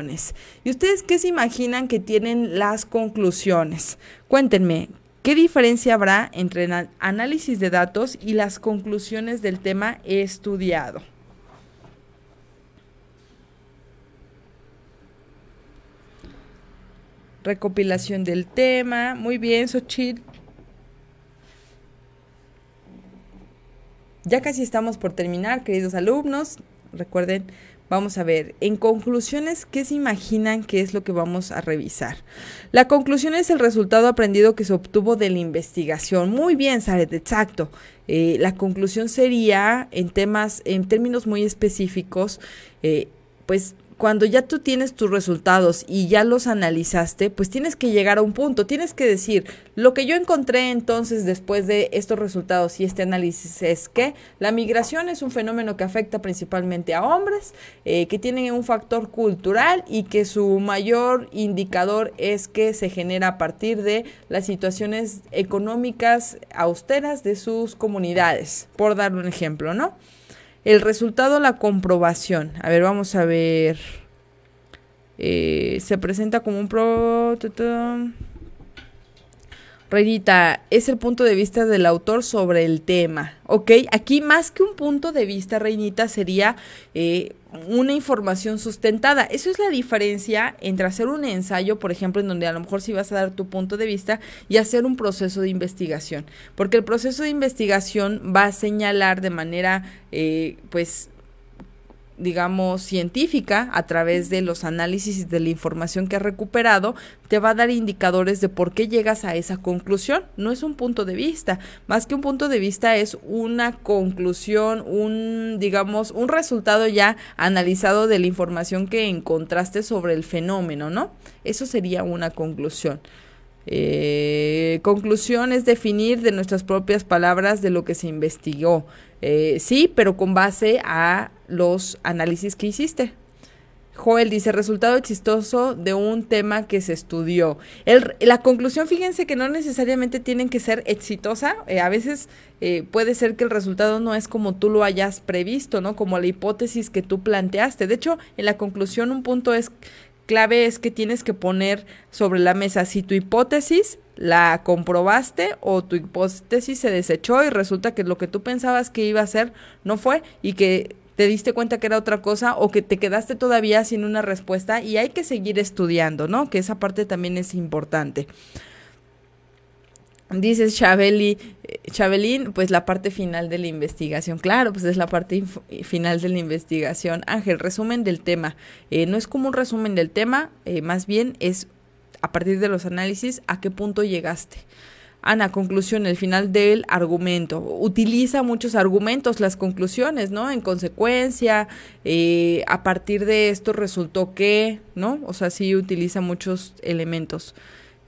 ¿Y ustedes qué se imaginan que tienen las conclusiones? Cuéntenme, ¿Qué diferencia habrá entre el análisis de datos y las conclusiones del tema estudiado? Recopilación del tema. Muy bien, Xochitl. Ya casi estamos por terminar, queridos alumnos. Recuerden Vamos a ver, en conclusiones, ¿qué se imaginan que es lo que vamos a revisar? La conclusión es el resultado aprendido que se obtuvo de la investigación. Muy bien, Saret, exacto. Eh, la conclusión sería, en temas, en términos muy específicos, eh, pues cuando ya tú tienes tus resultados y ya los analizaste, pues tienes que llegar a un punto, tienes que decir, lo que yo encontré entonces después de estos resultados y este análisis es que la migración es un fenómeno que afecta principalmente a hombres, eh, que tienen un factor cultural y que su mayor indicador es que se genera a partir de las situaciones económicas austeras de sus comunidades, por dar un ejemplo, ¿no? El resultado, la comprobación. A ver, vamos a ver. Eh, se presenta como un pro... Reinita, es el punto de vista del autor sobre el tema, ¿ok? Aquí más que un punto de vista, Reinita, sería eh, una información sustentada. Eso es la diferencia entre hacer un ensayo, por ejemplo, en donde a lo mejor sí vas a dar tu punto de vista y hacer un proceso de investigación. Porque el proceso de investigación va a señalar de manera, eh, pues, digamos, científica, a través de los análisis de la información que has recuperado, te va a dar indicadores de por qué llegas a esa conclusión. No es un punto de vista, más que un punto de vista es una conclusión, un, digamos, un resultado ya analizado de la información que encontraste sobre el fenómeno, ¿no? Eso sería una conclusión. Eh, conclusión es definir de nuestras propias palabras de lo que se investigó. Eh, sí, pero con base a los análisis que hiciste. Joel dice, resultado exitoso de un tema que se estudió. El, la conclusión, fíjense que no necesariamente tienen que ser exitosa. Eh, a veces eh, puede ser que el resultado no es como tú lo hayas previsto, ¿no? Como la hipótesis que tú planteaste. De hecho, en la conclusión un punto es clave es que tienes que poner sobre la mesa si tu hipótesis la comprobaste o tu hipótesis se desechó y resulta que lo que tú pensabas que iba a ser no fue y que te diste cuenta que era otra cosa o que te quedaste todavía sin una respuesta y hay que seguir estudiando, ¿no? Que esa parte también es importante. Dices Chabeli, eh, Chabelín, pues la parte final de la investigación. Claro, pues es la parte final de la investigación. Ángel, resumen del tema. Eh, no es como un resumen del tema, eh, más bien es a partir de los análisis a qué punto llegaste. Ana, conclusión, el final del argumento. Utiliza muchos argumentos, las conclusiones, ¿no? En consecuencia, eh, a partir de esto resultó que, ¿no? O sea, sí utiliza muchos elementos.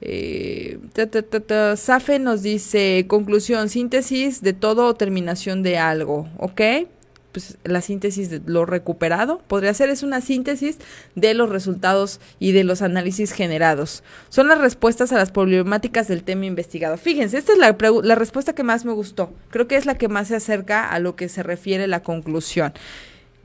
Eh, Safe nos dice, conclusión, síntesis de todo o terminación de algo, ¿ok? Pues, la síntesis de lo recuperado, podría ser, es una síntesis de los resultados y de los análisis generados. Son las respuestas a las problemáticas del tema investigado. Fíjense, esta es la, la respuesta que más me gustó. Creo que es la que más se acerca a lo que se refiere la conclusión.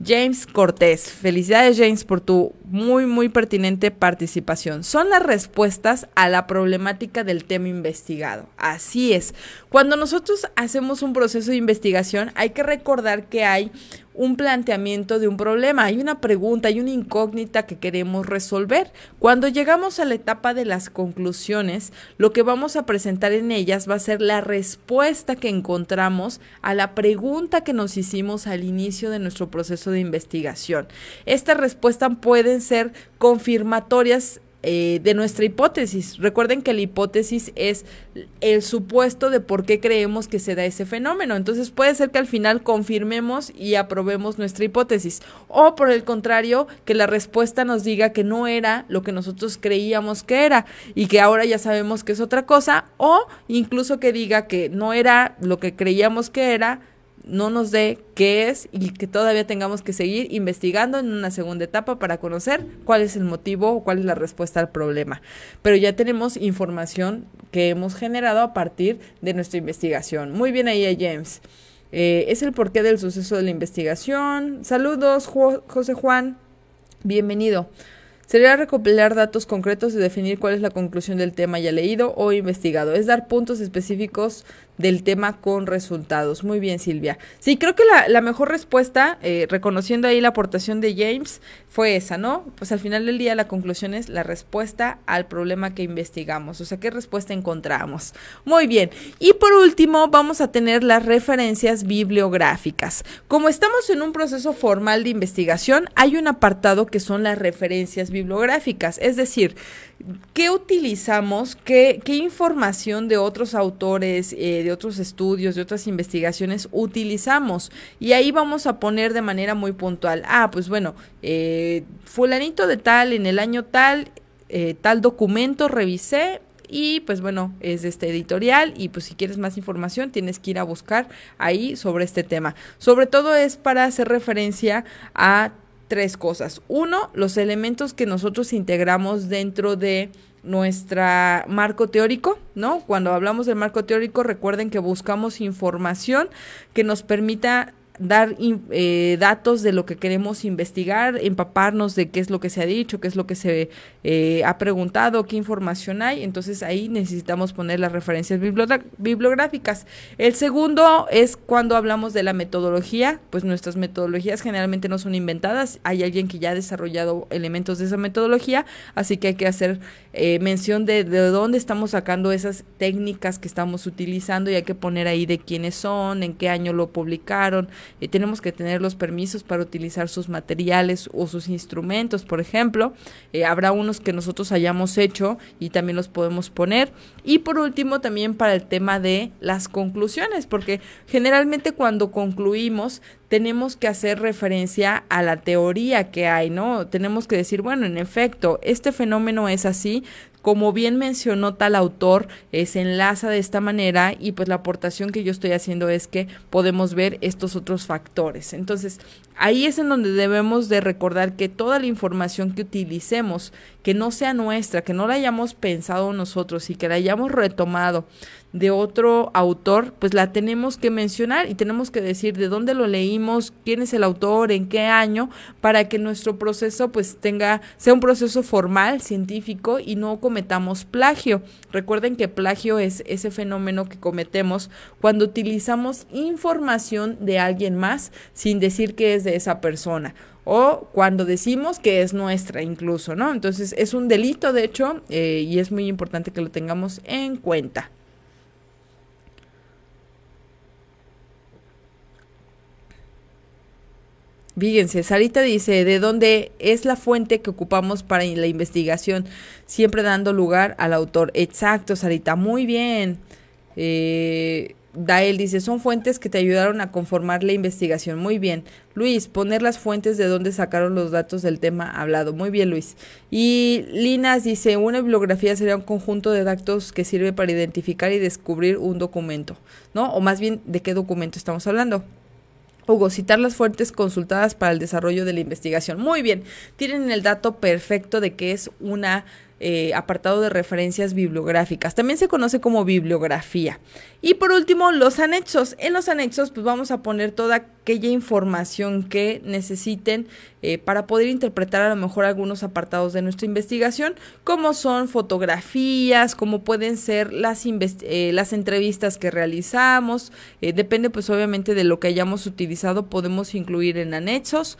James Cortés. Felicidades James por tu muy muy pertinente participación. Son las respuestas a la problemática del tema investigado. Así es. Cuando nosotros hacemos un proceso de investigación hay que recordar que hay un planteamiento de un problema, hay una pregunta, hay una incógnita que queremos resolver. Cuando llegamos a la etapa de las conclusiones, lo que vamos a presentar en ellas va a ser la respuesta que encontramos a la pregunta que nos hicimos al inicio de nuestro proceso de investigación. Estas respuestas pueden ser confirmatorias eh, de nuestra hipótesis. Recuerden que la hipótesis es el supuesto de por qué creemos que se da ese fenómeno. Entonces puede ser que al final confirmemos y aprobemos nuestra hipótesis. O por el contrario, que la respuesta nos diga que no era lo que nosotros creíamos que era y que ahora ya sabemos que es otra cosa. O incluso que diga que no era lo que creíamos que era no nos dé qué es y que todavía tengamos que seguir investigando en una segunda etapa para conocer cuál es el motivo o cuál es la respuesta al problema. Pero ya tenemos información que hemos generado a partir de nuestra investigación. Muy bien ahí, James. Eh, es el porqué del suceso de la investigación. Saludos, José Juan. Bienvenido. Sería recopilar datos concretos y definir cuál es la conclusión del tema ya leído o investigado. Es dar puntos específicos del tema con resultados. Muy bien, Silvia. Sí, creo que la, mejor respuesta, eh, reconociendo ahí la aportación de James, fue esa, ¿no? Pues al final del día la conclusión es la respuesta al problema que investigamos. O sea, ¿qué respuesta encontramos? Muy bien. Y por último, vamos a tener las referencias bibliográficas. Como estamos en un proceso formal de investigación, hay un apartado que son las referencias bibliográficas. Es decir, ¿qué utilizamos? ¿Qué, información de otros autores? Eh, de otros estudios, de otras investigaciones utilizamos. Y ahí vamos a poner de manera muy puntual, ah, pues bueno, eh, fulanito de tal, en el año tal, eh, tal documento revisé y pues bueno, es este editorial y pues si quieres más información tienes que ir a buscar ahí sobre este tema. Sobre todo es para hacer referencia a tres cosas. Uno, los elementos que nosotros integramos dentro de nuestra marco teórico, ¿no? Cuando hablamos del marco teórico, recuerden que buscamos información que nos permita dar eh, datos de lo que queremos investigar, empaparnos de qué es lo que se ha dicho, qué es lo que se eh, ha preguntado, qué información hay. Entonces ahí necesitamos poner las referencias bibliográficas. El segundo es cuando hablamos de la metodología, pues nuestras metodologías generalmente no son inventadas, hay alguien que ya ha desarrollado elementos de esa metodología, así que hay que hacer eh, mención de, de dónde estamos sacando esas técnicas que estamos utilizando y hay que poner ahí de quiénes son, en qué año lo publicaron, y tenemos que tener los permisos para utilizar sus materiales o sus instrumentos, por ejemplo. Eh, habrá unos que nosotros hayamos hecho y también los podemos poner. Y por último, también para el tema de las conclusiones, porque generalmente cuando concluimos tenemos que hacer referencia a la teoría que hay, ¿no? Tenemos que decir, bueno, en efecto, este fenómeno es así, como bien mencionó tal autor, eh, se enlaza de esta manera y pues la aportación que yo estoy haciendo es que podemos ver estos otros factores. Entonces, Ahí es en donde debemos de recordar que toda la información que utilicemos, que no sea nuestra, que no la hayamos pensado nosotros y que la hayamos retomado de otro autor, pues la tenemos que mencionar y tenemos que decir de dónde lo leímos, quién es el autor, en qué año, para que nuestro proceso pues tenga, sea un proceso formal, científico y no cometamos plagio. Recuerden que plagio es ese fenómeno que cometemos cuando utilizamos información de alguien más sin decir que es de esa persona o cuando decimos que es nuestra incluso, ¿no? Entonces es un delito, de hecho, eh, y es muy importante que lo tengamos en cuenta. Fíjense, Sarita dice, ¿de dónde es la fuente que ocupamos para la investigación? Siempre dando lugar al autor. Exacto, Sarita, muy bien. Eh, Dael dice, son fuentes que te ayudaron a conformar la investigación. Muy bien. Luis, poner las fuentes de dónde sacaron los datos del tema hablado. Muy bien, Luis. Y Linas dice, una bibliografía sería un conjunto de datos que sirve para identificar y descubrir un documento, ¿no? O más bien, ¿de qué documento estamos hablando? Hugo, citar las fuentes consultadas para el desarrollo de la investigación. Muy bien, tienen el dato perfecto de que es una eh, apartado de referencias bibliográficas. También se conoce como bibliografía. Y por último, los anexos. En los anexos, pues vamos a poner toda aquella información que necesiten eh, para poder interpretar a lo mejor algunos apartados de nuestra investigación, como son fotografías, como pueden ser las, eh, las entrevistas que realizamos. depende, pues obviamente de lo que hayamos utilizado, podemos incluir en anexos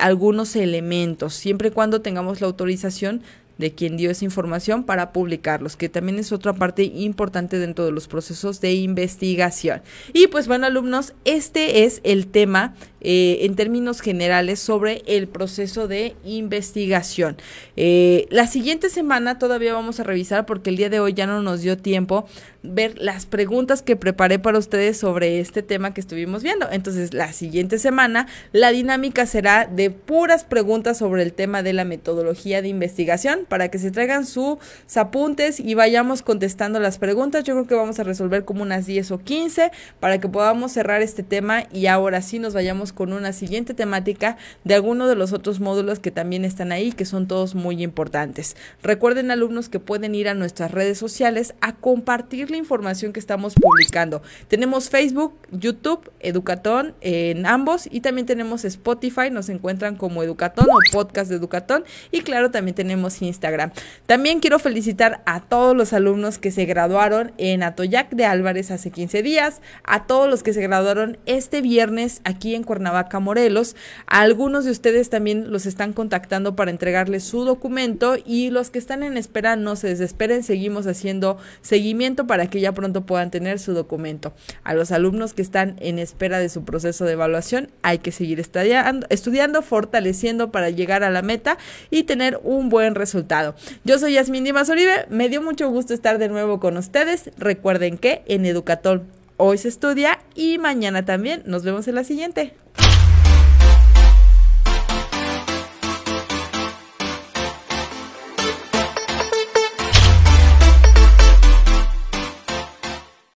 algunos elementos, siempre y cuando tengamos la autorización de quien dio esa información para publicarlos, que también es otra parte importante dentro de los procesos de investigación. Y pues bueno, alumnos, este es el tema eh, en términos generales sobre el proceso de investigación. Eh, la siguiente semana todavía vamos a revisar porque el día de hoy ya no nos dio tiempo ver las preguntas que preparé para ustedes sobre este tema que estuvimos viendo. Entonces, la siguiente semana la dinámica será de puras preguntas sobre el tema de la metodología de investigación para que se traigan sus apuntes y vayamos contestando las preguntas. Yo creo que vamos a resolver como unas 10 o 15 para que podamos cerrar este tema y ahora sí nos vayamos con una siguiente temática de alguno de los otros módulos que también están ahí, que son todos muy importantes. Recuerden alumnos que pueden ir a nuestras redes sociales a compartir la información que estamos publicando. Tenemos Facebook, YouTube, Educatón en ambos y también tenemos Spotify, nos encuentran como Educatón o podcast de Educatón y claro, también tenemos Instagram. También quiero felicitar a todos los alumnos que se graduaron en Atoyac de Álvarez hace 15 días, a todos los que se graduaron este viernes aquí en Cuernavaca, Morelos. algunos de ustedes también los están contactando para entregarles su documento y los que están en espera no se desesperen, seguimos haciendo seguimiento para que ya pronto puedan tener su documento. A los alumnos que están en espera de su proceso de evaluación hay que seguir estudiando, fortaleciendo para llegar a la meta y tener un buen resultado. Yo soy Yasmin Dimas Uribe, me dio mucho gusto estar de nuevo con ustedes. Recuerden que en Educatol hoy se estudia y mañana también. Nos vemos en la siguiente.